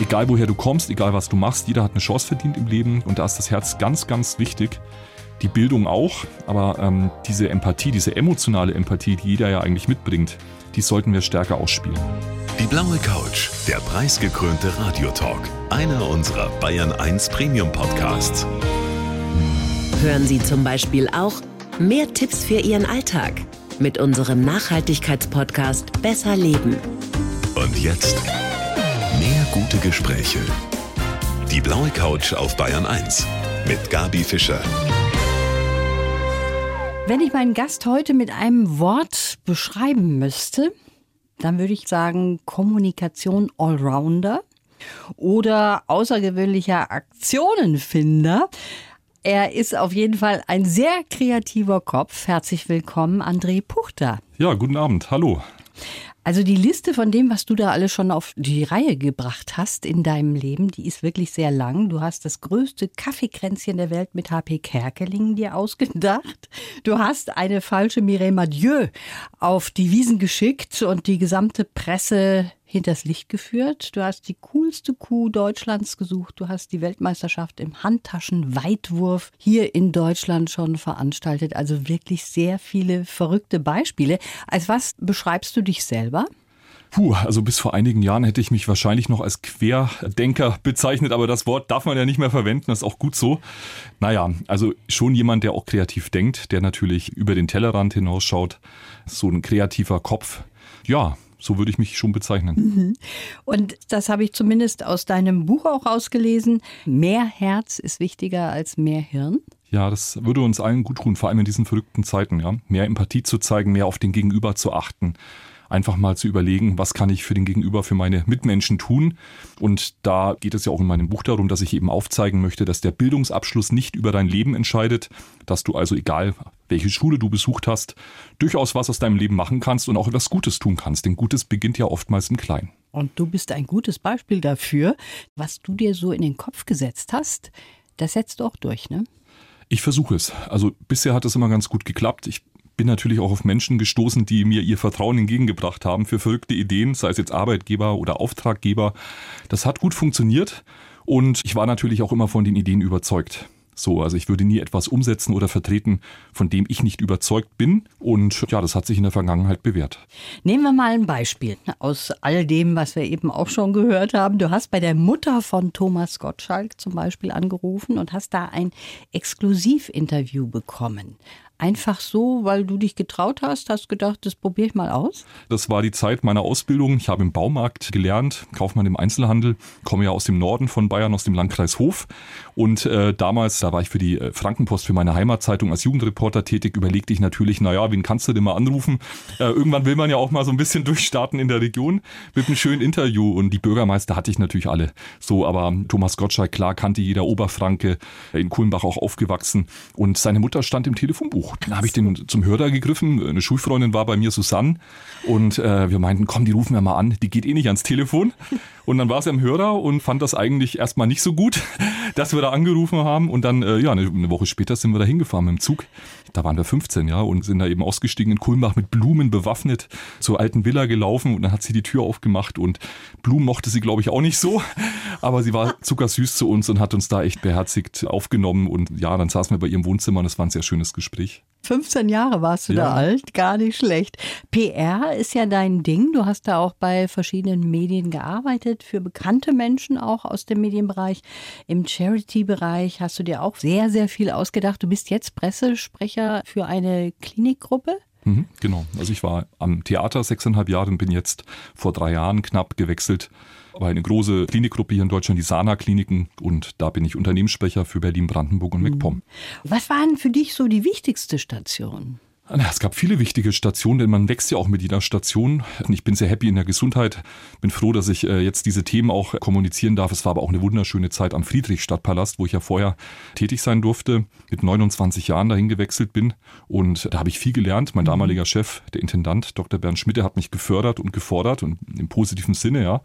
egal woher du kommst, egal was du machst, jeder hat eine Chance verdient im Leben und da ist das Herz ganz, ganz wichtig. Die Bildung auch, aber ähm, diese Empathie, diese emotionale Empathie, die jeder ja eigentlich mitbringt, die sollten wir stärker ausspielen. Die blaue Couch, der preisgekrönte Radiotalk, einer unserer Bayern 1 Premium Podcasts. Hören Sie zum Beispiel auch mehr Tipps für Ihren Alltag mit unserem Nachhaltigkeitspodcast Besser Leben. Und jetzt gute Gespräche. Die blaue Couch auf Bayern 1 mit Gabi Fischer. Wenn ich meinen Gast heute mit einem Wort beschreiben müsste, dann würde ich sagen Kommunikation Allrounder oder außergewöhnlicher Aktionenfinder. Er ist auf jeden Fall ein sehr kreativer Kopf. Herzlich willkommen, André Puchter. Ja, guten Abend. Hallo. Also die Liste von dem, was du da alles schon auf die Reihe gebracht hast in deinem Leben, die ist wirklich sehr lang. Du hast das größte Kaffeekränzchen der Welt mit HP Kerkeling dir ausgedacht. Du hast eine falsche Mireille Mathieu auf die Wiesen geschickt und die gesamte Presse hinters Licht geführt. Du hast die coolste Kuh Deutschlands gesucht. Du hast die Weltmeisterschaft im Handtaschenweitwurf hier in Deutschland schon veranstaltet. Also wirklich sehr viele verrückte Beispiele. Als was beschreibst du dich selber? Puh, also bis vor einigen Jahren hätte ich mich wahrscheinlich noch als Querdenker bezeichnet, aber das Wort darf man ja nicht mehr verwenden, das ist auch gut so. Naja, also schon jemand, der auch kreativ denkt, der natürlich über den Tellerrand hinausschaut, so ein kreativer Kopf. Ja, so würde ich mich schon bezeichnen. Mhm. Und das habe ich zumindest aus deinem Buch auch rausgelesen. Mehr Herz ist wichtiger als mehr Hirn. Ja, das würde uns allen gut tun, vor allem in diesen verrückten Zeiten, ja. Mehr Empathie zu zeigen, mehr auf den Gegenüber zu achten einfach mal zu überlegen, was kann ich für den Gegenüber, für meine Mitmenschen tun. Und da geht es ja auch in meinem Buch darum, dass ich eben aufzeigen möchte, dass der Bildungsabschluss nicht über dein Leben entscheidet, dass du also egal, welche Schule du besucht hast, durchaus was aus deinem Leben machen kannst und auch etwas Gutes tun kannst. Denn Gutes beginnt ja oftmals im Kleinen. Und du bist ein gutes Beispiel dafür, was du dir so in den Kopf gesetzt hast. Das setzt du auch durch, ne? Ich versuche es. Also bisher hat es immer ganz gut geklappt. Ich bin natürlich auch auf Menschen gestoßen, die mir ihr Vertrauen entgegengebracht haben für verrückte Ideen, sei es jetzt Arbeitgeber oder Auftraggeber. Das hat gut funktioniert und ich war natürlich auch immer von den Ideen überzeugt. So, also ich würde nie etwas umsetzen oder vertreten, von dem ich nicht überzeugt bin. Und ja, das hat sich in der Vergangenheit bewährt. Nehmen wir mal ein Beispiel aus all dem, was wir eben auch schon gehört haben. Du hast bei der Mutter von Thomas Gottschalk zum Beispiel angerufen und hast da ein Exklusivinterview bekommen einfach so, weil du dich getraut hast, hast gedacht, das probiere ich mal aus? Das war die Zeit meiner Ausbildung. Ich habe im Baumarkt gelernt, Kaufmann im Einzelhandel, komme ja aus dem Norden von Bayern, aus dem Landkreis Hof. Und äh, damals, da war ich für die äh, Frankenpost, für meine Heimatzeitung als Jugendreporter tätig, überlegte ich natürlich, naja, wen kannst du denn mal anrufen? Äh, irgendwann will man ja auch mal so ein bisschen durchstarten in der Region mit einem schönen Interview. Und die Bürgermeister hatte ich natürlich alle. So, aber Thomas Gottschalk, klar, kannte jeder Oberfranke, in Kulmbach auch aufgewachsen. Und seine Mutter stand im Telefonbuch. Dann habe ich den zum Hörer gegriffen. Eine Schulfreundin war bei mir, Susanne. Und äh, wir meinten, komm, die rufen wir mal an. Die geht eh nicht ans Telefon. Und dann war sie am Hörer und fand das eigentlich erstmal nicht so gut, dass wir da angerufen haben. Und dann, äh, ja, eine, eine Woche später sind wir da hingefahren mit dem Zug. Da waren wir 15, ja, und sind da eben ausgestiegen in Kulmbach mit Blumen bewaffnet zur alten Villa gelaufen. Und dann hat sie die Tür aufgemacht und Blumen mochte sie, glaube ich, auch nicht so. Aber sie war zuckersüß zu uns und hat uns da echt beherzigt aufgenommen. Und ja, dann saßen wir bei ihrem Wohnzimmer und es war ein sehr schönes Gespräch. 15 Jahre warst du ja. da alt, gar nicht schlecht. PR ist ja dein Ding. Du hast da auch bei verschiedenen Medien gearbeitet, für bekannte Menschen auch aus dem Medienbereich. Im Charity-Bereich hast du dir auch sehr, sehr viel ausgedacht. Du bist jetzt Pressesprecher für eine Klinikgruppe. Mhm, genau. Also ich war am Theater sechseinhalb Jahre und bin jetzt vor drei Jahren knapp gewechselt bei eine große Klinikgruppe hier in Deutschland, die Sana-Kliniken. Und da bin ich Unternehmenssprecher für Berlin, Brandenburg und MacPom. Mhm. Was waren für dich so die wichtigste Station? Es gab viele wichtige Stationen, denn man wächst ja auch mit jeder Station. Ich bin sehr happy in der Gesundheit, bin froh, dass ich äh, jetzt diese Themen auch kommunizieren darf. Es war aber auch eine wunderschöne Zeit am Friedrichstadtpalast, wo ich ja vorher tätig sein durfte, mit 29 Jahren dahin gewechselt bin. Und da habe ich viel gelernt. Mein mhm. damaliger Chef, der Intendant, Dr. Bernd Schmidt, hat mich gefördert und gefordert und im positiven Sinne, ja.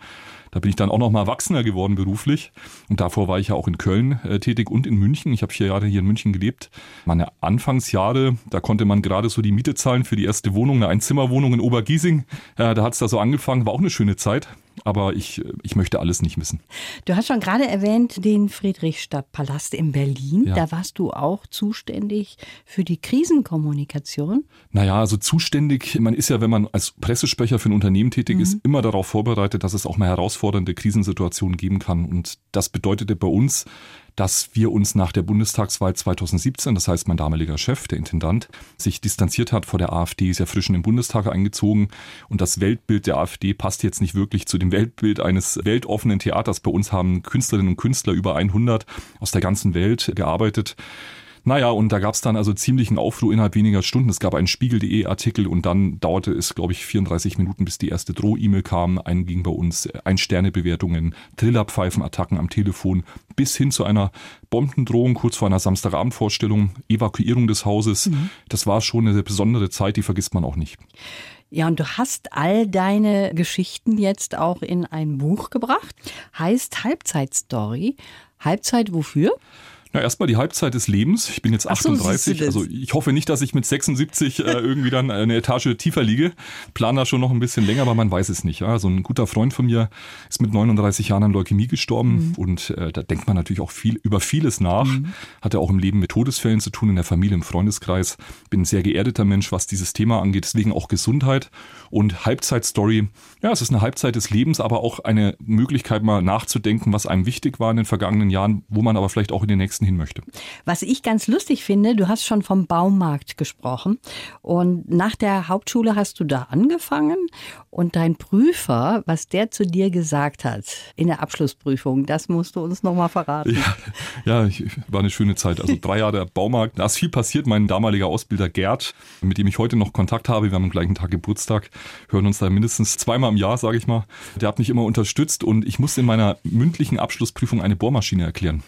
Da bin ich dann auch noch mal erwachsener geworden beruflich. Und davor war ich ja auch in Köln äh, tätig und in München. Ich habe vier Jahre hier in München gelebt. Meine Anfangsjahre, da konnte man gerade so die Miete zahlen für die erste Wohnung, eine Einzimmerwohnung in Obergiesing. Äh, da hat es da so angefangen, war auch eine schöne Zeit. aber ich, ich möchte alles nicht missen. Du hast schon gerade erwähnt den Friedrichstadtpalast in Berlin. Ja. Da warst du auch zuständig für die Krisenkommunikation. Naja, also zuständig, man ist ja, wenn man als Pressesprecher für ein Unternehmen tätig mhm. ist, immer darauf vorbereitet, dass es auch mal herausfordernde Krisensituationen geben kann. Und das bedeutete bei uns, dass wir uns nach der Bundestagswahl 2017, das heißt mein damaliger Chef, der Intendant, sich distanziert hat vor der AfD, ist ja frisch in den Bundestag eingezogen und das Weltbild der AfD passt jetzt nicht wirklich zu dem Weltbild eines weltoffenen Theaters. Bei uns haben Künstlerinnen und Künstler über 100 aus der ganzen Welt gearbeitet. Naja, und da gab es dann also ziemlichen Aufruhr innerhalb weniger Stunden. Es gab einen Spiegel.de Artikel und dann dauerte es, glaube ich, 34 Minuten, bis die erste Droh-E-Mail kam. Einen ging bei uns Ein-Sterne-Bewertungen, Trillerpfeifenattacken am Telefon, bis hin zu einer Bombendrohung kurz vor einer Samstagabendvorstellung, Evakuierung des Hauses. Mhm. Das war schon eine besondere Zeit, die vergisst man auch nicht. Ja, und du hast all deine Geschichten jetzt auch in ein Buch gebracht. Heißt Halbzeitstory. Halbzeit wofür? Na, erstmal die Halbzeit des Lebens. Ich bin jetzt 38. So, also ich hoffe nicht, dass ich mit 76 äh, irgendwie dann eine Etage tiefer liege. Plan da schon noch ein bisschen länger, aber man weiß es nicht. Ja. Also ein guter Freund von mir ist mit 39 Jahren an Leukämie gestorben mhm. und äh, da denkt man natürlich auch viel über vieles nach. Mhm. Hat ja auch im Leben mit Todesfällen zu tun, in der Familie, im Freundeskreis. Bin ein sehr geerdeter Mensch, was dieses Thema angeht. Deswegen auch Gesundheit und Halbzeitstory. Ja, es ist eine Halbzeit des Lebens, aber auch eine Möglichkeit mal nachzudenken, was einem wichtig war in den vergangenen Jahren, wo man aber vielleicht auch in den nächsten hin möchte. Was ich ganz lustig finde, du hast schon vom Baumarkt gesprochen und nach der Hauptschule hast du da angefangen und dein Prüfer, was der zu dir gesagt hat in der Abschlussprüfung, das musst du uns nochmal verraten. Ja, ja ich, war eine schöne Zeit. Also drei Jahre der Baumarkt, da ist viel passiert. Mein damaliger Ausbilder Gerd, mit dem ich heute noch Kontakt habe, wir haben am gleichen Tag Geburtstag, hören uns da mindestens zweimal im Jahr, sage ich mal. Der hat mich immer unterstützt und ich musste in meiner mündlichen Abschlussprüfung eine Bohrmaschine erklären.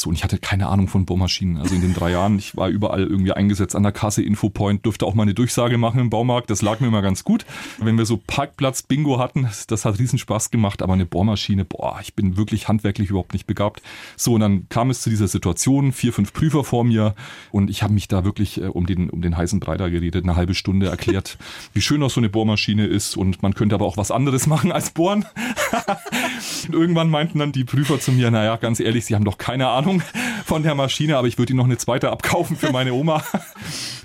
So, und ich hatte keine Ahnung von Bohrmaschinen. Also in den drei Jahren, ich war überall irgendwie eingesetzt an der Kasse, Infopoint, durfte auch mal eine Durchsage machen im Baumarkt. Das lag mir immer ganz gut. Wenn wir so Parkplatz-Bingo hatten, das hat riesen Spaß gemacht, aber eine Bohrmaschine, boah, ich bin wirklich handwerklich überhaupt nicht begabt. So, und dann kam es zu dieser Situation, vier, fünf Prüfer vor mir und ich habe mich da wirklich äh, um, den, um den heißen Breiter geredet, eine halbe Stunde erklärt, wie schön auch so eine Bohrmaschine ist und man könnte aber auch was anderes machen als bohren. irgendwann meinten dann die Prüfer zu mir, naja, ganz ehrlich, sie haben doch keine Ahnung, Ahnung von der Maschine, aber ich würde Ihnen noch eine zweite abkaufen für meine Oma.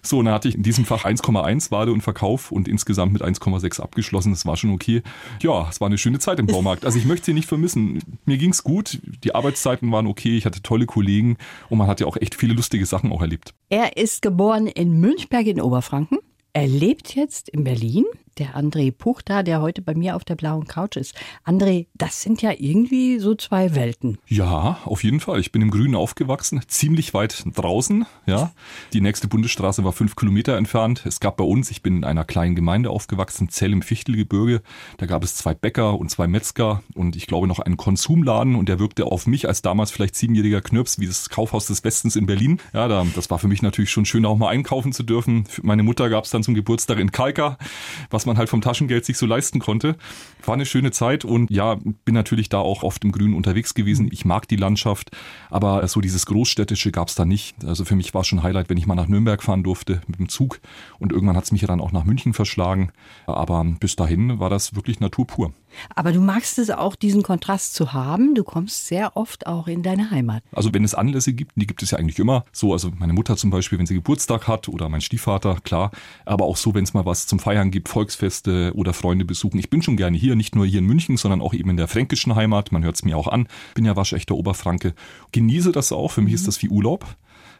So, und dann hatte ich in diesem Fach 1,1 Wade und Verkauf und insgesamt mit 1,6 abgeschlossen. Das war schon okay. Ja, es war eine schöne Zeit im Baumarkt. Also ich möchte sie nicht vermissen. Mir ging es gut, die Arbeitszeiten waren okay, ich hatte tolle Kollegen und man hat ja auch echt viele lustige Sachen auch erlebt. Er ist geboren in Münchberg in Oberfranken. Er lebt jetzt in Berlin der André Puchta, der heute bei mir auf der blauen Couch ist. André, das sind ja irgendwie so zwei Welten. Ja, auf jeden Fall. Ich bin im Grünen aufgewachsen, ziemlich weit draußen. Ja, die nächste Bundesstraße war fünf Kilometer entfernt. Es gab bei uns, ich bin in einer kleinen Gemeinde aufgewachsen, Zell im Fichtelgebirge. Da gab es zwei Bäcker und zwei Metzger und ich glaube noch einen Konsumladen und der wirkte auf mich als damals vielleicht siebenjähriger Knirps wie das Kaufhaus des Westens in Berlin. Ja, da, das war für mich natürlich schon schön, auch mal einkaufen zu dürfen. Für meine Mutter gab es dann zum Geburtstag in Kalka, was man halt vom Taschengeld sich so leisten konnte. War eine schöne Zeit und ja, bin natürlich da auch oft im Grünen unterwegs gewesen. Ich mag die Landschaft, aber so dieses Großstädtische gab es da nicht. Also für mich war es schon Highlight, wenn ich mal nach Nürnberg fahren durfte mit dem Zug und irgendwann hat es mich ja dann auch nach München verschlagen. Aber bis dahin war das wirklich Natur pur. Aber du magst es auch, diesen Kontrast zu haben. Du kommst sehr oft auch in deine Heimat. Also wenn es Anlässe gibt, die gibt es ja eigentlich immer. So, also meine Mutter zum Beispiel, wenn sie Geburtstag hat oder mein Stiefvater, klar. Aber auch so, wenn es mal was zum Feiern gibt, Volksfeste oder Freunde besuchen. Ich bin schon gerne hier, nicht nur hier in München, sondern auch eben in der fränkischen Heimat. Man hört es mir auch an. Bin ja waschechter Oberfranke. Genieße das auch. Für mich ist das wie Urlaub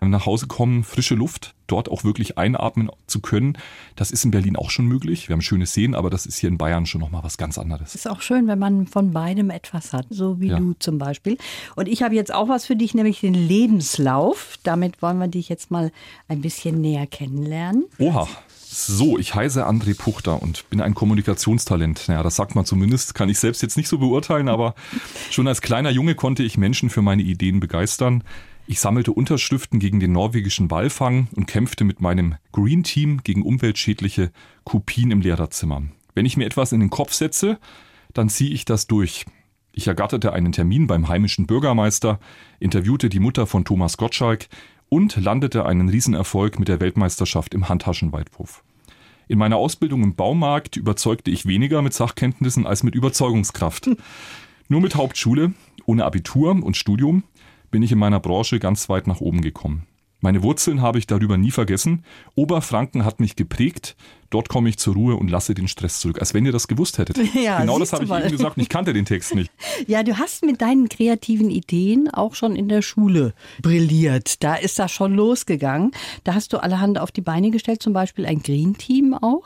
nach Hause kommen, frische Luft, dort auch wirklich einatmen zu können. Das ist in Berlin auch schon möglich. Wir haben schöne Seen, aber das ist hier in Bayern schon nochmal was ganz anderes. Ist auch schön, wenn man von beidem etwas hat, so wie ja. du zum Beispiel. Und ich habe jetzt auch was für dich, nämlich den Lebenslauf. Damit wollen wir dich jetzt mal ein bisschen näher kennenlernen. Oha. So, ich heiße André Puchter und bin ein Kommunikationstalent. Naja, das sagt man zumindest, kann ich selbst jetzt nicht so beurteilen, aber schon als kleiner Junge konnte ich Menschen für meine Ideen begeistern. Ich sammelte Unterschriften gegen den norwegischen Walfang und kämpfte mit meinem Green Team gegen umweltschädliche Kopien im Lehrerzimmer. Wenn ich mir etwas in den Kopf setze, dann ziehe ich das durch. Ich ergatterte einen Termin beim heimischen Bürgermeister, interviewte die Mutter von Thomas Gottschalk und landete einen Riesenerfolg mit der Weltmeisterschaft im Handtaschenweitwurf. In meiner Ausbildung im Baumarkt überzeugte ich weniger mit Sachkenntnissen als mit Überzeugungskraft. Nur mit Hauptschule, ohne Abitur und Studium bin ich in meiner Branche ganz weit nach oben gekommen. Meine Wurzeln habe ich darüber nie vergessen. Oberfranken hat mich geprägt. Dort komme ich zur Ruhe und lasse den Stress zurück. Als wenn ihr das gewusst hättet. Ja, genau das habe ich mal. eben gesagt. Ich kannte den Text nicht. Ja, du hast mit deinen kreativen Ideen auch schon in der Schule brilliert. Da ist das schon losgegangen. Da hast du allerhand auf die Beine gestellt, zum Beispiel ein Green Team auch.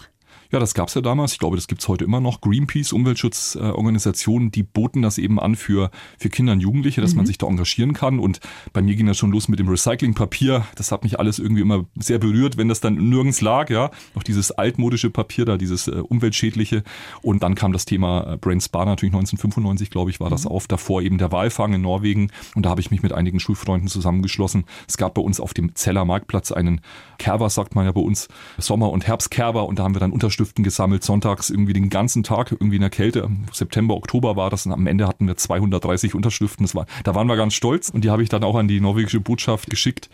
Ja, das gab's ja damals. Ich glaube, das gibt's heute immer noch. Greenpeace, Umweltschutzorganisationen, die boten das eben an für, für Kinder und Jugendliche, dass man sich da engagieren kann. Und bei mir ging das schon los mit dem Recyclingpapier. Das hat mich alles irgendwie immer sehr berührt, wenn das dann nirgends lag. Ja, noch dieses altmodische Papier da, dieses äh, umweltschädliche. Und dann kam das Thema äh, Brain Spa natürlich 1995, glaube ich, war das auf. Davor eben der Walfang in Norwegen. Und da habe ich mich mit einigen Schulfreunden zusammengeschlossen. Es gab bei uns auf dem Zeller Marktplatz einen Kerber, sagt man ja bei uns, Sommer- und Herbstkerber. Und da haben wir dann Unterstiften gesammelt, sonntags irgendwie den ganzen Tag, irgendwie in der Kälte. September, Oktober war das. Und am Ende hatten wir 230 Unterschriften. Das war, da waren wir ganz stolz. Und die habe ich dann auch an die norwegische Botschaft geschickt.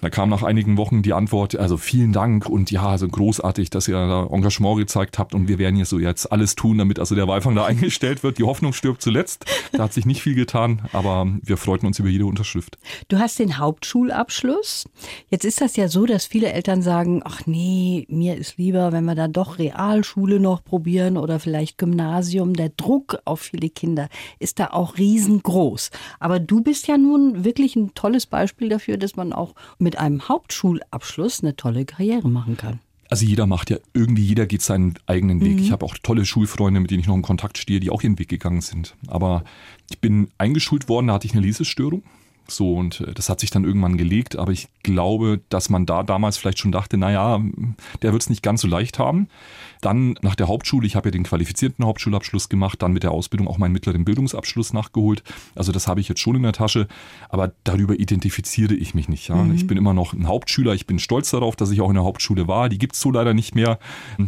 Da kam nach einigen Wochen die Antwort, also vielen Dank und ja, also großartig, dass ihr da Engagement gezeigt habt und wir werden hier so jetzt alles tun, damit also der Walfang da eingestellt wird. Die Hoffnung stirbt zuletzt. Da hat sich nicht viel getan, aber wir freuten uns über jede Unterschrift. Du hast den Hauptschulabschluss. Jetzt ist das ja so, dass viele Eltern sagen, ach nee, mir ist lieber, wenn wir da doch Realschule noch probieren oder vielleicht Gymnasium. Der Druck auf viele Kinder ist da auch riesengroß. Aber du bist ja nun wirklich ein tolles Beispiel dafür, dass man auch mit einem Hauptschulabschluss eine tolle Karriere machen kann. Also jeder macht ja irgendwie, jeder geht seinen eigenen Weg. Ich habe auch tolle Schulfreunde, mit denen ich noch in Kontakt stehe, die auch ihren Weg gegangen sind. Aber ich bin eingeschult worden, da hatte ich eine Lesestörung. So, und äh, das hat sich dann irgendwann gelegt, aber ich glaube, dass man da damals vielleicht schon dachte, naja, der wird es nicht ganz so leicht haben. Dann nach der Hauptschule, ich habe ja den qualifizierten Hauptschulabschluss gemacht, dann mit der Ausbildung auch meinen mittleren Bildungsabschluss nachgeholt. Also das habe ich jetzt schon in der Tasche, aber darüber identifiziere ich mich nicht. Ja. Ich bin immer noch ein Hauptschüler, ich bin stolz darauf, dass ich auch in der Hauptschule war. Die gibt's so leider nicht mehr.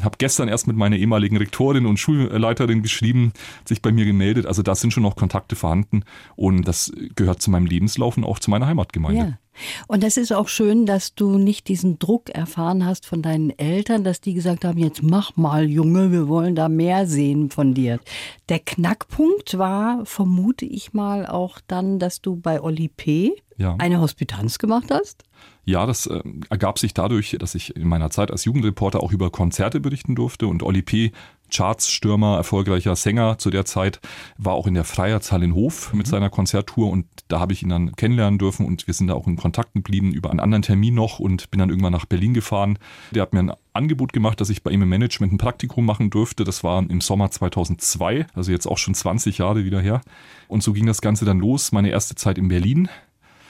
Habe gestern erst mit meiner ehemaligen Rektorin und Schulleiterin geschrieben, hat sich bei mir gemeldet. Also da sind schon noch Kontakte vorhanden und das gehört zu meinem Lebenslauf und auch zu meiner Heimatgemeinde. Ja. Und das ist auch schön, dass du nicht diesen Druck erfahren hast von deinen Eltern, dass die gesagt haben, jetzt mach mal, Junge, wir wollen da mehr sehen von dir. Der Knackpunkt war, vermute ich mal, auch dann, dass du bei Oli P. Ja. eine Hospitanz gemacht hast. Ja, das äh, ergab sich dadurch, dass ich in meiner Zeit als Jugendreporter auch über Konzerte berichten durfte und Oli P. Chartsstürmer, erfolgreicher Sänger zu der Zeit, war auch in der Freiheitshalle in Hof mit seiner Konzerttour und da habe ich ihn dann kennenlernen dürfen und wir sind da auch in Kontakt geblieben über einen anderen Termin noch und bin dann irgendwann nach Berlin gefahren. Der hat mir ein Angebot gemacht, dass ich bei ihm im Management ein Praktikum machen durfte. Das war im Sommer 2002, also jetzt auch schon 20 Jahre wieder her. Und so ging das Ganze dann los. Meine erste Zeit in Berlin.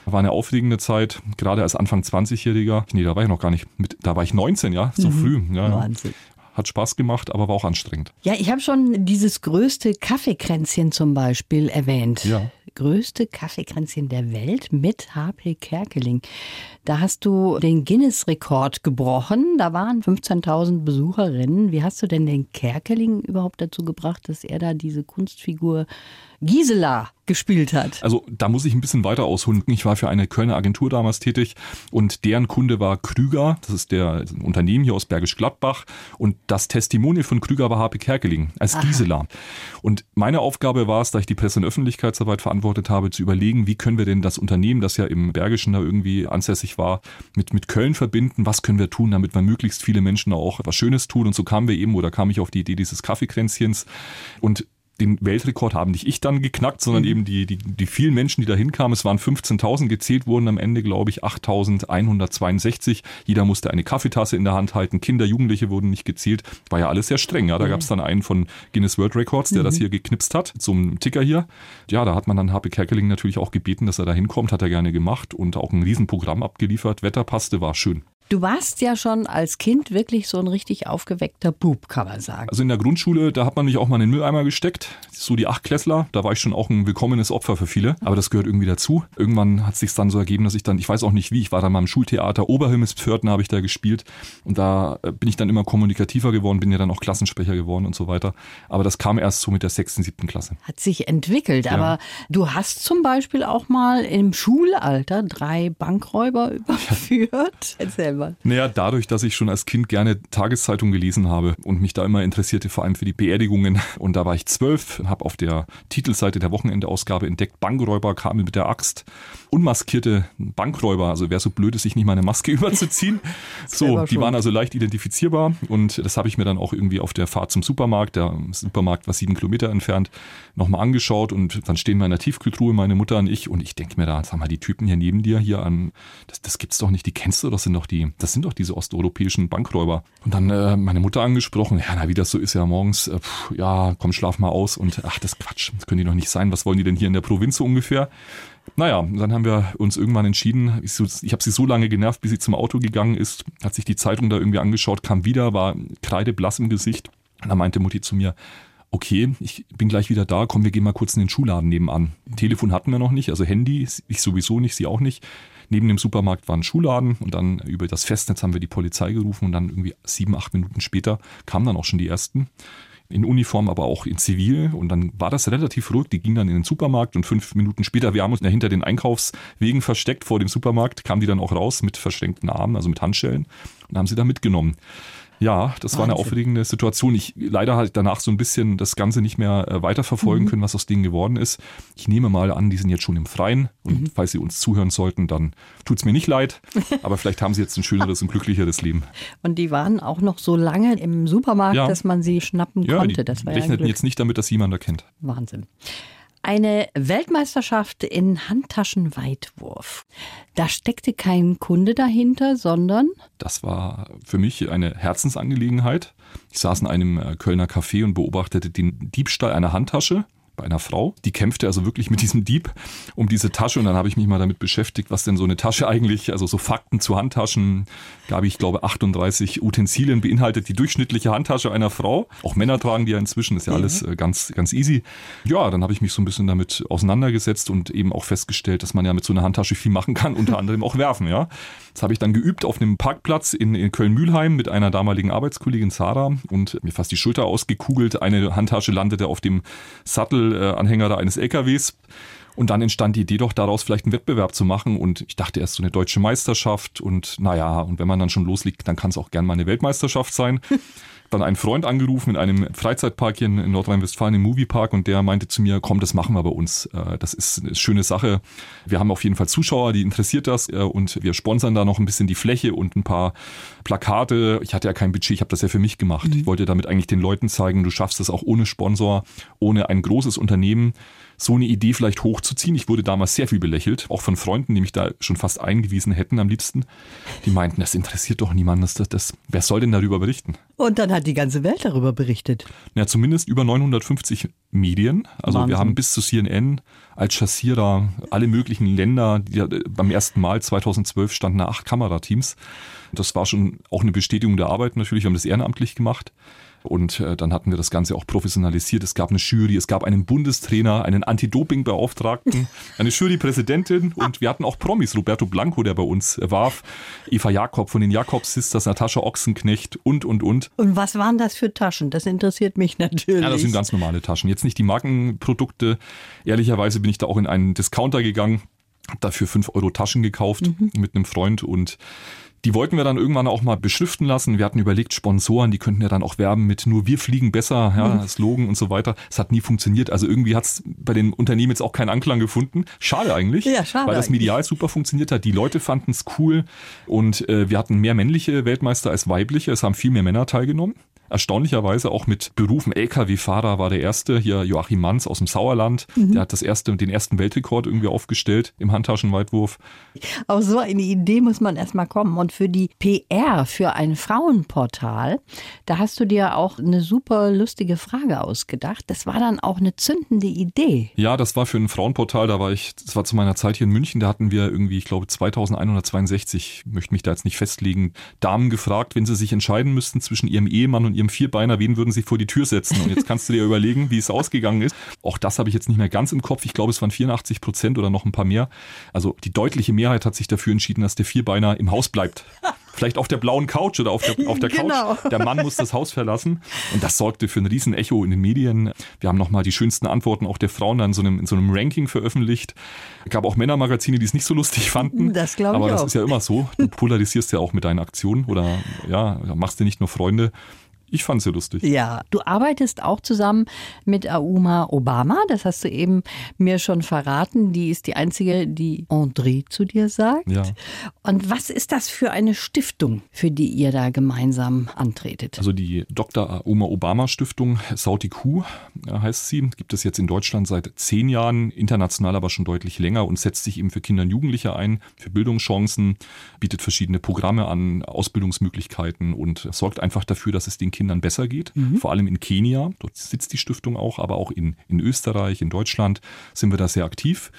War eine aufregende Zeit, gerade als Anfang 20-Jähriger. Nee, da war ich noch gar nicht mit, da war ich 19, ja, so früh. Ja, ja. Wahnsinn. Hat Spaß gemacht, aber war auch anstrengend. Ja, ich habe schon dieses größte Kaffeekränzchen zum Beispiel erwähnt. Ja. Größte Kaffeekränzchen der Welt mit HP Kerkeling. Da hast du den Guinness-Rekord gebrochen. Da waren 15.000 Besucherinnen. Wie hast du denn den Kerkeling überhaupt dazu gebracht, dass er da diese Kunstfigur Gisela gespielt hat? Also da muss ich ein bisschen weiter ausholen. Ich war für eine Kölner Agentur damals tätig und deren Kunde war Krüger. Das ist der ein Unternehmen hier aus Bergisch Gladbach. Und das Testimonial von Krüger war Harpe Kerkeling als Gisela. Und meine Aufgabe war es, da ich die Presse- und Öffentlichkeitsarbeit verantwortet habe, zu überlegen, wie können wir denn das Unternehmen, das ja im Bergischen da irgendwie ansässig war, mit, mit Köln verbinden. Was können wir tun, damit wir möglichst viele Menschen auch was Schönes tun? Und so kamen wir eben, oder kam ich auf die Idee dieses Kaffeekränzchens. Und den Weltrekord haben nicht ich dann geknackt, sondern eben die, die, die vielen Menschen, die da hinkamen. Es waren 15.000, gezählt wurden am Ende, glaube ich, 8.162. Jeder musste eine Kaffeetasse in der Hand halten. Kinder, Jugendliche wurden nicht gezählt. War ja alles sehr streng. Ja, da gab es dann einen von Guinness World Records, der das hier geknipst hat, zum Ticker hier. Ja, da hat man dann HP Kerkeling natürlich auch gebeten, dass er da hinkommt, hat er gerne gemacht und auch ein Riesenprogramm abgeliefert. Wetter passte, war schön. Du warst ja schon als Kind wirklich so ein richtig aufgeweckter Bub, kann man sagen. Also in der Grundschule, da hat man mich auch mal in den Mülleimer gesteckt. So die Achtklässler, da war ich schon auch ein willkommenes Opfer für viele. Aber das gehört irgendwie dazu. Irgendwann hat es sich dann so ergeben, dass ich dann, ich weiß auch nicht wie, ich war dann mal im Schultheater, Oberhimmelspförtner habe ich da gespielt. Und da äh, bin ich dann immer kommunikativer geworden, bin ja dann auch Klassensprecher geworden und so weiter. Aber das kam erst so mit der sechsten, siebten Klasse. Hat sich entwickelt, aber du hast zum Beispiel auch mal im Schulalter drei Bankräuber überführt. Erzähl mal. damals? Naja, dadurch, dass ich schon als Kind gerne Tageszeitung gelesen habe und mich da immer interessierte, vor allem für die Beerdigungen. Und da war ich zwölf, habe auf der Titelseite der Wochenendeausgabe entdeckt, Bankräuber kamen mit der Axt. Unmaskierte Bankräuber, also wer so blöd ist, sich nicht mal eine Maske überzuziehen. so, die waren also leicht identifizierbar und das habe ich mir dann auch irgendwie auf der Fahrt zum Supermarkt, der Supermarkt war sieben Kilometer entfernt, nochmal angeschaut und dann stehen wir in der Tiefkühltruhe, meine Mutter und ich und ich denke mir da, sag mal, die Typen hier neben dir hier an, das, das gibt's doch nicht, die kennst du, das sind doch die, das sind doch diese osteuropäischen Bankräuber. Und dann äh, meine Mutter angesprochen, ja, na, wie das so ist ja morgens, äh, pff, ja, komm, schlaf mal aus und ach, das Quatsch, das können die doch nicht sein, was wollen die denn hier in der Provinz so ungefähr? Naja, dann haben wir uns irgendwann entschieden, ich, ich habe sie so lange genervt, bis sie zum Auto gegangen ist, hat sich die Zeitung da irgendwie angeschaut, kam wieder, war kreideblass im Gesicht. Und dann meinte Mutti zu mir, okay, ich bin gleich wieder da, komm, wir gehen mal kurz in den Schuhladen nebenan. Telefon hatten wir noch nicht, also Handy, ich sowieso nicht, sie auch nicht. Neben dem Supermarkt war ein Schuhladen und dann über das Festnetz haben wir die Polizei gerufen und dann irgendwie sieben, acht Minuten später kamen dann auch schon die ersten in Uniform, aber auch in Zivil. Und dann war das relativ ruhig. Die gingen dann in den Supermarkt und fünf Minuten später, wir haben uns hinter den Einkaufswegen versteckt vor dem Supermarkt, kamen die dann auch raus mit verschränkten Armen, also mit Handschellen und haben sie da mitgenommen. Ja, das Wahnsinn. war eine aufregende Situation. Ich leider halt danach so ein bisschen das Ganze nicht mehr äh, weiterverfolgen mhm. können, was aus denen geworden ist. Ich nehme mal an, die sind jetzt schon im Freien und mhm. falls sie uns zuhören sollten, dann tut's mir nicht leid. Aber vielleicht haben sie jetzt ein schöneres und glücklicheres Leben. Und die waren auch noch so lange im Supermarkt, ja. dass man sie schnappen ja, konnte. Das war rechneten ja jetzt nicht damit, dass jemand erkennt. Wahnsinn. Eine Weltmeisterschaft in Handtaschenweitwurf. Da steckte kein Kunde dahinter, sondern? Das war für mich eine Herzensangelegenheit. Ich saß in einem äh, Kölner Café und beobachtete den Diebstahl einer Handtasche bei einer Frau. Die kämpfte also wirklich mit diesem Dieb um diese Tasche und dann habe ich mich mal damit beschäftigt, was denn so eine Tasche eigentlich, also so Fakten zu Handtaschen, gab ich glaube 38 Utensilien beinhaltet die durchschnittliche Handtasche einer Frau. Auch Männer tragen die ja inzwischen, ist ja alles äh, ganz ganz easy. Ja, dann habe ich mich so ein bisschen damit auseinandergesetzt und eben auch festgestellt, dass man ja mit so einer Handtasche viel machen kann, unter anderem auch werfen, ja. Das habe ich dann geübt auf einem Parkplatz in, in Köln-Mühlheim mit einer damaligen Arbeitskollegin Sarah und mir fast die Schulter ausgekugelt. Eine Handtasche landete auf dem Sattelanhänger da eines LKWs. Und dann entstand die Idee doch daraus vielleicht einen Wettbewerb zu machen. Und ich dachte erst so eine deutsche Meisterschaft. Und naja, und wenn man dann schon loslegt, dann kann es auch gern mal eine Weltmeisterschaft sein. dann einen Freund angerufen in einem Freizeitpark hier in Nordrhein-Westfalen im Moviepark und der meinte zu mir, komm, das machen wir bei uns. Äh, das ist eine schöne Sache. Wir haben auf jeden Fall Zuschauer, die interessiert das äh, und wir sponsern da noch ein bisschen die Fläche und ein paar Plakate. Ich hatte ja kein Budget, ich habe das ja für mich gemacht. Mhm. Ich wollte damit eigentlich den Leuten zeigen, du schaffst es auch ohne Sponsor, ohne ein großes Unternehmen so eine Idee vielleicht hochzuziehen. Ich wurde damals sehr viel belächelt, auch von Freunden, die mich da schon fast eingewiesen hätten am liebsten. Die meinten, das interessiert doch niemanden. Das, das, wer soll denn darüber berichten? Und dann hat die ganze Welt darüber berichtet. Ja, zumindest über 950 Medien. Also Wahnsinn. wir haben bis zu CNN, Al Jazeera, alle möglichen Länder. Die, beim ersten Mal 2012 standen da acht Kamerateams. Das war schon auch eine Bestätigung der Arbeit natürlich. Wir haben das ehrenamtlich gemacht. Und äh, dann hatten wir das Ganze auch professionalisiert. Es gab eine Jury, es gab einen Bundestrainer, einen Anti-Doping-Beauftragten, eine Jurypräsidentin und wir hatten auch Promis. Roberto Blanco, der bei uns warf, Eva Jakob von den Jakobs Sisters, Natascha Ochsenknecht und, und, und. Und was waren das für Taschen? Das interessiert mich natürlich. Ja, das sind ganz normale Taschen. Jetzt nicht die Markenprodukte. Ehrlicherweise bin ich da auch in einen Discounter gegangen, habe dafür 5 Euro Taschen gekauft mhm. mit einem Freund und die wollten wir dann irgendwann auch mal beschriften lassen. Wir hatten überlegt, Sponsoren, die könnten ja dann auch werben mit nur wir fliegen besser, ja, mhm. Slogan und so weiter. Es hat nie funktioniert. Also irgendwie hat es bei den Unternehmen jetzt auch keinen Anklang gefunden. Schade eigentlich, ja, schade weil das medial eigentlich. super funktioniert hat. Die Leute fanden es cool und äh, wir hatten mehr männliche Weltmeister als weibliche. Es haben viel mehr Männer teilgenommen erstaunlicherweise auch mit Berufen Lkw-Fahrer war der erste, hier Joachim Manns aus dem Sauerland, mhm. der hat das erste, den ersten Weltrekord irgendwie aufgestellt im Handtaschenweitwurf. Auf so eine Idee muss man erstmal kommen. Und für die PR, für ein Frauenportal, da hast du dir auch eine super lustige Frage ausgedacht. Das war dann auch eine zündende Idee. Ja, das war für ein Frauenportal, da war ich, das war zu meiner Zeit hier in München, da hatten wir irgendwie, ich glaube, 2162, möchte mich da jetzt nicht festlegen, Damen gefragt, wenn sie sich entscheiden müssten zwischen ihrem Ehemann und ihrem ihrem Vierbeiner, wen würden sie vor die Tür setzen? Und jetzt kannst du dir überlegen, wie es ausgegangen ist. Auch das habe ich jetzt nicht mehr ganz im Kopf. Ich glaube, es waren 84 Prozent oder noch ein paar mehr. Also die deutliche Mehrheit hat sich dafür entschieden, dass der Vierbeiner im Haus bleibt. vielleicht auf der blauen Couch oder auf der, auf der Genau. Couch. Der Mann muss das Haus verlassen. Und das sorgte für ein riesen Echo in den Medien. Wir haben nochmal die schönsten Antworten auch der Frauen dann in so einem, in so einem Ranking veröffentlicht. gab auch Männermagazine, die es nicht so lustig fanden. Das glaube ich Aber das auch. ist ja immer so. Du polarisierst ja auch mit deinen Aktionen oder ja, machst dir nicht nur Freunde. Ich fand es ja lustig. Ja, du arbeitest auch zusammen mit Auma Obama, das hast du eben mir schon verraten. Die ist die einzige, die André zu dir sagt. Ja. Und was ist das für eine Stiftung, für die ihr da gemeinsam antretet? Also die Dr. Oma Obama Stiftung, Saudi Q äh, heißt sie, gibt es jetzt in Deutschland seit zehn Jahren, international aber schon deutlich länger und setzt sich eben für Kinder und Jugendliche ein, für Bildungschancen, bietet verschiedene Programme an, Ausbildungsmöglichkeiten und sorgt einfach dafür, dass es den Kindern besser geht. Vor allem in Kenia, dort sitzt die Stiftung auch, aber auch in, in Österreich, in Deutschland sind wir da sehr aktiv.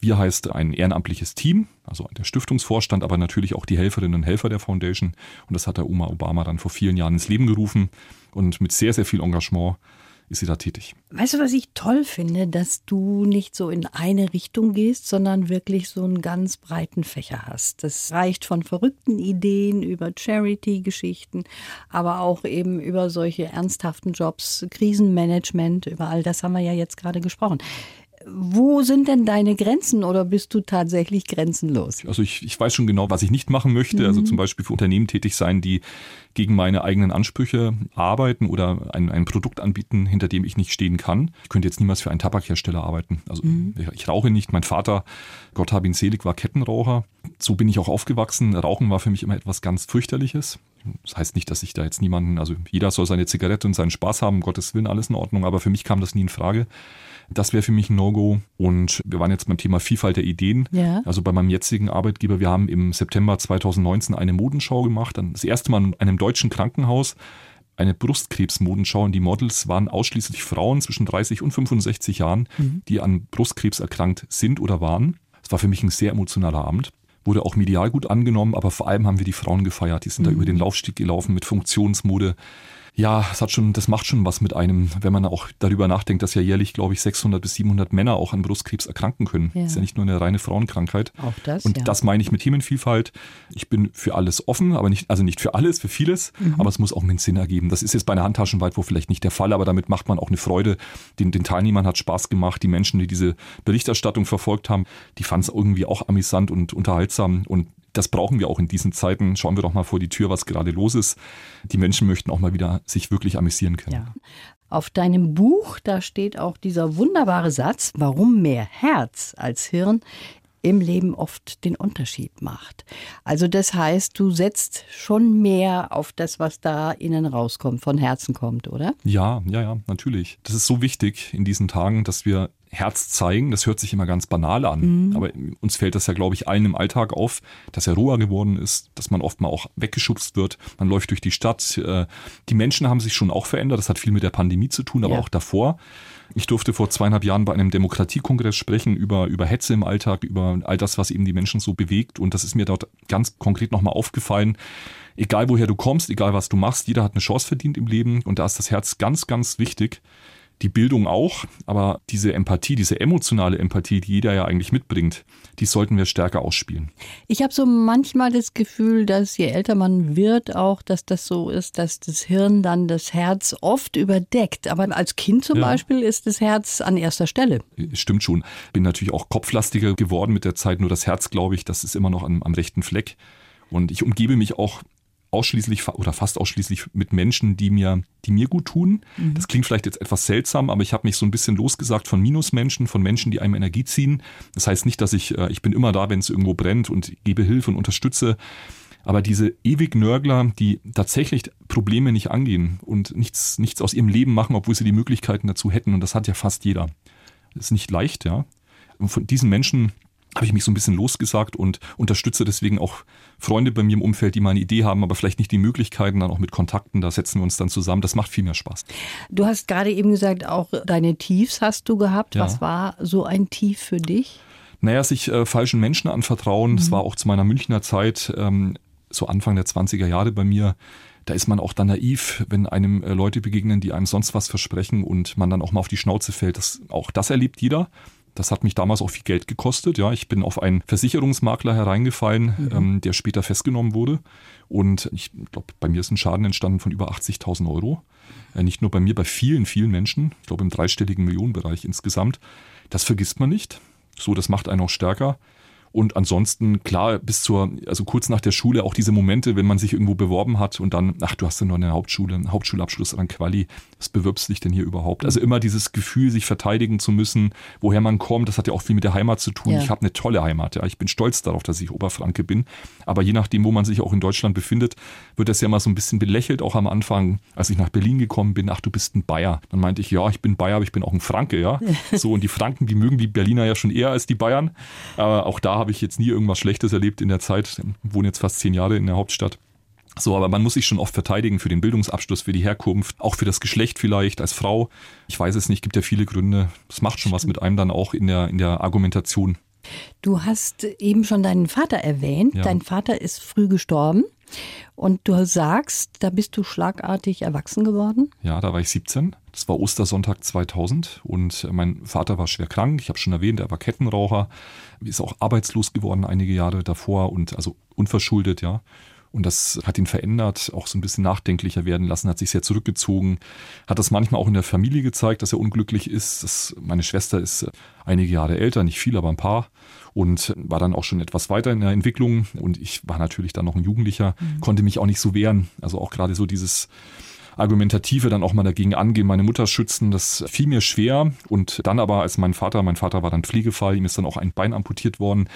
Wir heißt ein ehrenamtliches Team, also der Stiftungsvorstand, aber natürlich auch die Helferinnen und Helfer der Foundation. Und das hat der Oma Obama dann vor vielen Jahren ins Leben gerufen. Und mit sehr, sehr viel Engagement ist sie da tätig. Weißt du, was ich toll finde, dass du nicht so in eine Richtung gehst, sondern wirklich so einen ganz breiten Fächer hast. Das reicht von verrückten Ideen über Charity-Geschichten, aber auch eben über solche ernsthaften Jobs, Krisenmanagement, über all das haben wir ja jetzt gerade gesprochen. Wo sind denn deine Grenzen oder bist du tatsächlich grenzenlos? Also ich, ich weiß schon genau, was ich nicht machen möchte. Also zum Beispiel für Unternehmen tätig sein, die gegen meine eigenen Ansprüche arbeiten oder ein, ein Produkt anbieten, hinter dem ich nicht stehen kann. Ich könnte jetzt niemals für einen Tabakhersteller arbeiten. Also ich, ich rauche nicht. Mein Vater, Gott hab ihn selig, war Kettenraucher. So bin ich auch aufgewachsen. Rauchen war für mich immer etwas ganz fürchterliches. Das heißt nicht, dass ich da jetzt niemanden, also jeder soll seine Zigarette und seinen Spaß haben, um Gottes Willen, alles in Ordnung, aber für mich kam das nie in Frage. Das wäre für mich ein No-Go. Und wir waren jetzt beim Thema Vielfalt der Ideen. Ja. Also bei meinem jetzigen Arbeitgeber, wir haben im September 2019 eine Modenschau gemacht, das erste Mal in einem deutschen Krankenhaus eine Brustkrebsmodenschau und die Models waren ausschließlich Frauen zwischen 30 und 65 Jahren, die an Brustkrebs erkrankt sind oder waren. Es war für mich ein sehr emotionaler Abend. Wurde auch medial gut angenommen, aber vor allem haben wir die Frauen gefeiert. Die sind da über den Laufstieg gelaufen mit Funktionsmode. Ja, es hat schon, das macht schon was mit einem, wenn man auch darüber nachdenkt, dass ja jährlich, glaube ich, 600 bis 700 Männer auch an Brustkrebs erkranken können. Ja. Das ist ja nicht nur eine reine Frauenkrankheit. Auch das, Und ja. das meine ich mit Themenvielfalt. Ich bin für alles offen, aber nicht, also nicht für alles, für vieles, Mhm. aber es muss auch einen Sinn ergeben. Das ist jetzt bei einer Handtaschenweit vielleicht nicht der Fall, aber damit macht man auch eine Freude. Den, den Teilnehmern hat Spaß gemacht. Die Menschen, die diese Berichterstattung verfolgt haben, die fanden es irgendwie auch amüsant und unterhaltsam und das brauchen wir auch in diesen Zeiten. Schauen wir doch mal vor die Tür, was gerade los ist. Die Menschen möchten auch mal wieder sich wirklich amüsieren können. Ja. Auf deinem Buch, da steht auch dieser wunderbare Satz, warum mehr Herz als Hirn im Leben oft den Unterschied macht. Also das heißt, du setzt schon mehr auf das, was da innen rauskommt, von Herzen kommt, oder? Ja, ja, ja, natürlich. Das ist so wichtig in diesen Tagen, dass wir Herz zeigen. Das hört sich immer ganz banal an. Aber uns fällt das ja, glaube ich, allen im Alltag auf, dass er roher geworden ist, dass man oft mal auch weggeschubst wird. Man läuft durch die Stadt. Äh, Die Menschen haben sich schon auch verändert. Das hat viel mit der Pandemie zu tun, aber Ja. auch davor. Ich durfte vor zweieinhalb Jahren bei einem Demokratiekongress sprechen über, über Hetze im Alltag, über all das, was eben die Menschen so bewegt. Und das ist mir dort ganz konkret nochmal aufgefallen. Egal woher du kommst, egal was du machst, jeder hat eine Chance verdient im Leben. Und da ist das Herz ganz, ganz wichtig. Die Bildung auch, aber diese Empathie, diese emotionale Empathie, die jeder ja eigentlich mitbringt, die sollten wir stärker ausspielen. Ich habe so manchmal das Gefühl, dass je älter man wird, auch, dass das so ist, dass das Hirn dann das Herz oft überdeckt. Aber als Kind zum Ja. Beispiel ist das Herz an erster Stelle. Stimmt schon. Bin natürlich auch kopflastiger geworden mit der Zeit. Nur das Herz, glaube ich, das ist immer noch am, am rechten Fleck. Und ich umgebe mich auch ausschließlich oder fast ausschließlich mit Menschen, die mir, die mir gut tun. Das klingt vielleicht jetzt etwas seltsam, aber ich habe mich so ein bisschen losgesagt von Minusmenschen, von Menschen, die einem Energie ziehen. Das heißt nicht, dass ich, äh, ich bin immer da, wenn es irgendwo brennt und gebe Hilfe und unterstütze. Aber diese ewig Nörgler, die tatsächlich Probleme nicht angehen und nichts, nichts aus ihrem Leben machen, obwohl sie die Möglichkeiten dazu hätten, und das hat ja fast jeder. Das ist nicht leicht, ja. Und von diesen Menschen habe ich mich so ein bisschen losgesagt und unterstütze deswegen auch Freunde bei mir im Umfeld, die mal eine Idee haben, aber vielleicht nicht die Möglichkeiten, dann auch mit Kontakten, da setzen wir uns dann zusammen. Das macht viel mehr Spaß. Du hast gerade eben gesagt, auch deine Tiefs hast du gehabt. Ja. Was war so ein Tief für dich? Naja, sich äh, falschen Menschen anvertrauen, das war auch zu meiner Münchner Zeit, ähm, so Anfang der 20er Jahre bei mir. Da ist man auch dann naiv, wenn einem äh, Leute begegnen, die einem sonst was versprechen und man dann auch mal auf die Schnauze fällt. Das, auch das erlebt jeder. Das hat mich damals auch viel Geld gekostet. Ja, ich bin auf einen Versicherungsmakler hereingefallen, mhm. ähm, der später festgenommen wurde. Und ich glaube, bei mir ist ein Schaden entstanden von über 80.000 Euro. Äh, nicht nur bei mir, bei vielen, vielen Menschen. Ich glaube, im dreistelligen Millionenbereich insgesamt. Das vergisst man nicht. So, das macht einen auch stärker. Und ansonsten, klar, bis zur, also kurz nach der Schule auch diese Momente, wenn man sich irgendwo beworben hat und dann, ach, du hast ja noch eine Hauptschule, einen Hauptschulabschluss an Quali, was bewirbst du dich denn hier überhaupt? Also immer dieses Gefühl, sich verteidigen zu müssen, woher man kommt, das hat ja auch viel mit der Heimat zu tun. Ja. Ich habe eine tolle Heimat, ja. Ich bin stolz darauf, dass ich Oberfranke bin. Aber je nachdem, wo man sich auch in Deutschland befindet, wird das ja mal so ein bisschen belächelt, auch am Anfang, als ich nach Berlin gekommen bin, ach, du bist ein Bayer. Dann meinte ich, ja, ich bin Bayer, aber ich bin auch ein Franke, ja. So, und die Franken, die mögen die Berliner ja schon eher als die Bayern. Aber auch da habe ich jetzt nie irgendwas Schlechtes erlebt in der Zeit. Ich wohne jetzt fast zehn Jahre in der Hauptstadt. So, aber man muss sich schon oft verteidigen für den Bildungsabschluss, für die Herkunft, auch für das Geschlecht vielleicht als Frau. Ich weiß es nicht, gibt ja viele Gründe. Das macht schon was mit einem dann auch in der, in der Argumentation. Du hast eben schon deinen Vater erwähnt. Ja. Dein Vater ist früh gestorben. Und du sagst, da bist du schlagartig erwachsen geworden? Ja, da war ich 17. Das war Ostersonntag 2000 und mein Vater war schwer krank. Ich habe schon erwähnt, er war Kettenraucher, ist auch arbeitslos geworden einige Jahre davor und also unverschuldet, ja. Und das hat ihn verändert, auch so ein bisschen nachdenklicher werden lassen, hat sich sehr zurückgezogen, hat das manchmal auch in der Familie gezeigt, dass er unglücklich ist. Das, meine Schwester ist einige Jahre älter, nicht viel, aber ein paar und war dann auch schon etwas weiter in der Entwicklung und ich war natürlich dann noch ein Jugendlicher, mhm. konnte mich auch nicht so wehren. Also auch gerade so dieses Argumentative dann auch mal dagegen angehen, meine Mutter schützen, das fiel mir schwer. Und dann aber, als mein Vater, mein Vater war dann Pflegefall, ihm ist dann auch ein Bein amputiert worden,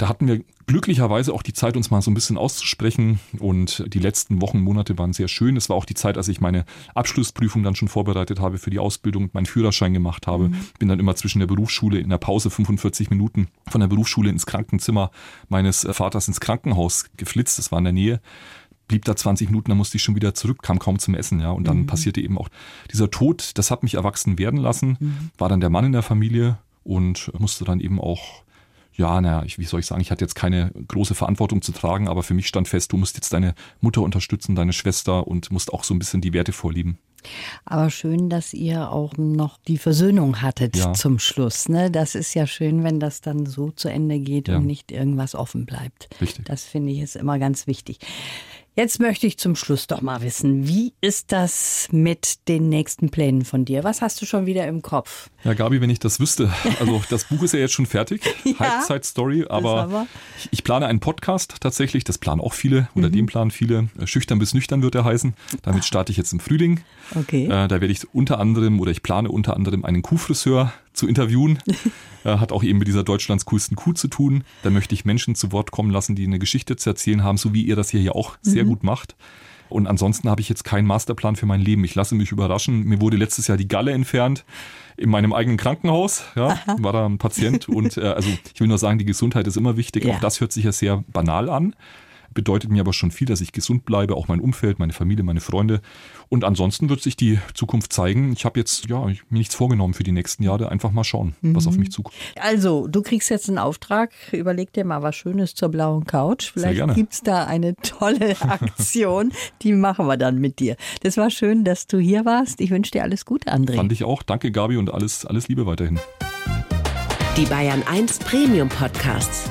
da hatten wir glücklicherweise auch die Zeit, uns mal so ein bisschen auszusprechen. Und die letzten Wochen, Monate waren sehr schön. Es war auch die Zeit, als ich meine Abschlussprüfung dann schon vorbereitet habe für die Ausbildung und meinen Führerschein gemacht habe. Mhm. Bin dann immer zwischen der Berufsschule in der Pause 45 Minuten von der Berufsschule ins Krankenzimmer meines Vaters ins Krankenhaus geflitzt. Das war in der Nähe blieb da 20 Minuten, dann musste ich schon wieder zurück, kam kaum zum Essen, ja. Und dann mhm. passierte eben auch dieser Tod, das hat mich erwachsen werden lassen, mhm. war dann der Mann in der Familie und musste dann eben auch ja, naja, wie soll ich sagen, ich hatte jetzt keine große Verantwortung zu tragen, aber für mich stand fest, du musst jetzt deine Mutter unterstützen, deine Schwester und musst auch so ein bisschen die Werte vorlieben. Aber schön, dass ihr auch noch die Versöhnung hattet ja. zum Schluss. Ne? Das ist ja schön, wenn das dann so zu Ende geht ja. und nicht irgendwas offen bleibt. Richtig. Das finde ich ist immer ganz wichtig. Jetzt möchte ich zum Schluss doch mal wissen, wie ist das mit den nächsten Plänen von dir? Was hast du schon wieder im Kopf? Ja, Gabi, wenn ich das wüsste. Also das Buch ist ja jetzt schon fertig, ja, Halbzeitstory, aber ich, ich, plane einen Podcast tatsächlich, das planen auch viele oder mhm. den planen viele. Schüchtern bis nüchtern wird er heißen. Damit starte ich jetzt im Frühling. Okay. Äh, da werde ich unter anderem oder ich plane unter anderem einen Kuhfriseur zu interviewen. äh, hat auch eben mit dieser Deutschlands coolsten Kuh zu tun. Da möchte ich Menschen zu Wort kommen lassen, die eine Geschichte zu erzählen haben, so wie ihr das hier ja auch sehr mhm. gut macht. Und ansonsten habe ich jetzt keinen Masterplan für mein Leben. Ich lasse mich überraschen. Mir wurde letztes Jahr die Galle entfernt in meinem eigenen Krankenhaus. Ja, war da ein Patient. Und äh, also ich will nur sagen, die Gesundheit ist immer wichtig. Ja. Auch das hört sich ja sehr banal an bedeutet mir aber schon viel, dass ich gesund bleibe, auch mein Umfeld, meine Familie, meine Freunde. Und ansonsten wird sich die Zukunft zeigen. Ich habe jetzt ja mir nichts vorgenommen für die nächsten Jahre. Einfach mal schauen, mhm. was auf mich zukommt. Also, du kriegst jetzt einen Auftrag. Überleg dir mal was Schönes zur blauen Couch. Vielleicht gibt es da eine tolle Aktion. die machen wir dann mit dir. Das war schön, dass du hier warst. Ich wünsche dir alles Gute, André. Fand ich auch. Danke, Gabi, und alles, alles Liebe weiterhin. Die Bayern 1 Premium Podcasts